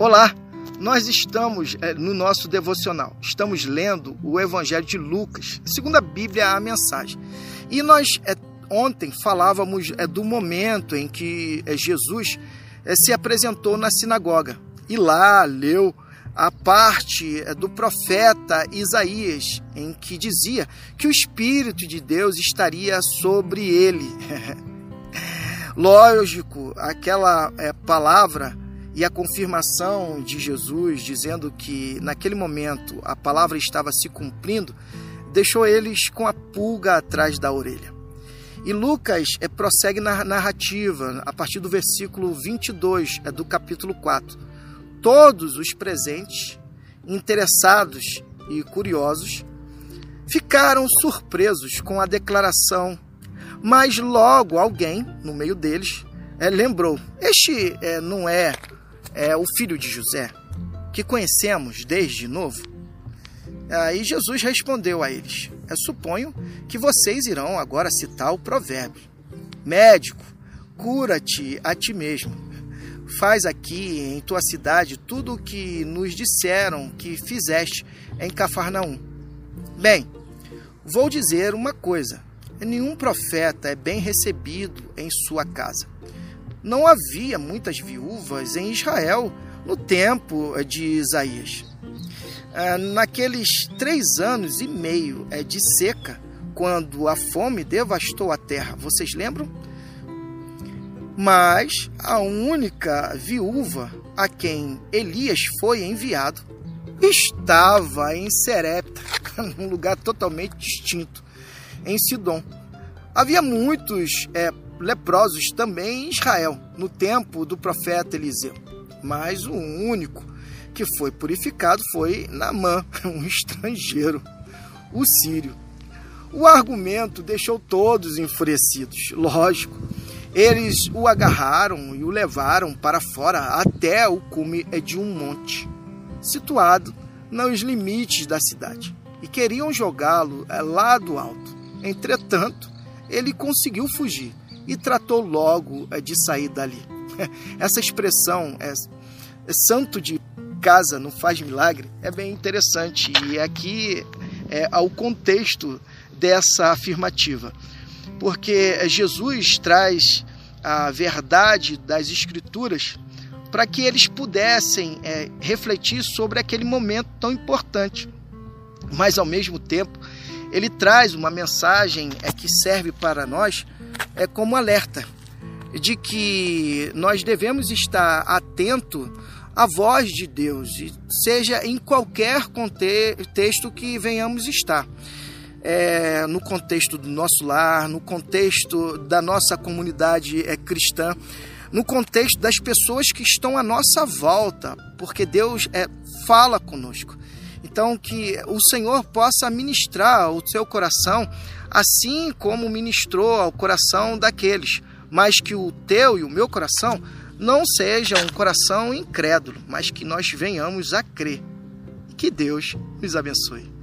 Olá, nós estamos é, no nosso devocional, estamos lendo o Evangelho de Lucas, segundo a Bíblia, a mensagem. E nós é, ontem falávamos é, do momento em que Jesus se apresentou na sinagoga e lá leu a parte do profeta Isaías, em que dizia que o Espírito de Deus estaria sobre ele. Lógico, aquela palavra e a confirmação de Jesus dizendo que naquele momento a palavra estava se cumprindo, deixou eles com a pulga atrás da orelha. E Lucas é, prossegue na narrativa a partir do versículo 22 é, do capítulo 4. Todos os presentes, interessados e curiosos, ficaram surpresos com a declaração, mas logo alguém, no meio deles, é, lembrou: Este é, não é é o filho de José, que conhecemos desde novo? Aí Jesus respondeu a eles: Eu suponho que vocês irão agora citar o provérbio: Médico, cura-te a ti mesmo. Faz aqui em tua cidade tudo o que nos disseram que fizeste em Cafarnaum. Bem, vou dizer uma coisa: nenhum profeta é bem recebido em sua casa não havia muitas viúvas em Israel no tempo de Isaías. Ah, naqueles três anos e meio eh, de seca, quando a fome devastou a terra, vocês lembram? Mas a única viúva a quem Elias foi enviado estava em Serepta, num lugar totalmente distinto, em Sidom. Havia muitos é, leprosos também em Israel, no tempo do profeta Eliseu. Mas o único que foi purificado foi Naamã, um estrangeiro, o sírio. O argumento deixou todos enfurecidos, lógico. Eles o agarraram e o levaram para fora até o cume de um monte, situado nos limites da cidade, e queriam jogá-lo eh, lá do alto. Entretanto, ele conseguiu fugir e tratou logo eh, de sair dali. Essa expressão é, é santo de casa não faz milagre é bem interessante. E aqui é ao contexto dessa afirmativa, porque Jesus traz a verdade das Escrituras para que eles pudessem é, refletir sobre aquele momento tão importante, mas ao mesmo tempo ele traz uma mensagem é, que serve para nós é como alerta de que nós devemos estar atento à voz de Deus, seja em qualquer contexto que venhamos estar. É, no contexto do nosso lar, no contexto da nossa comunidade é, cristã, no contexto das pessoas que estão à nossa volta, porque Deus é, fala conosco. Então, que o Senhor possa ministrar o seu coração, assim como ministrou ao coração daqueles, mas que o teu e o meu coração não seja um coração incrédulo, mas que nós venhamos a crer. Que Deus nos abençoe.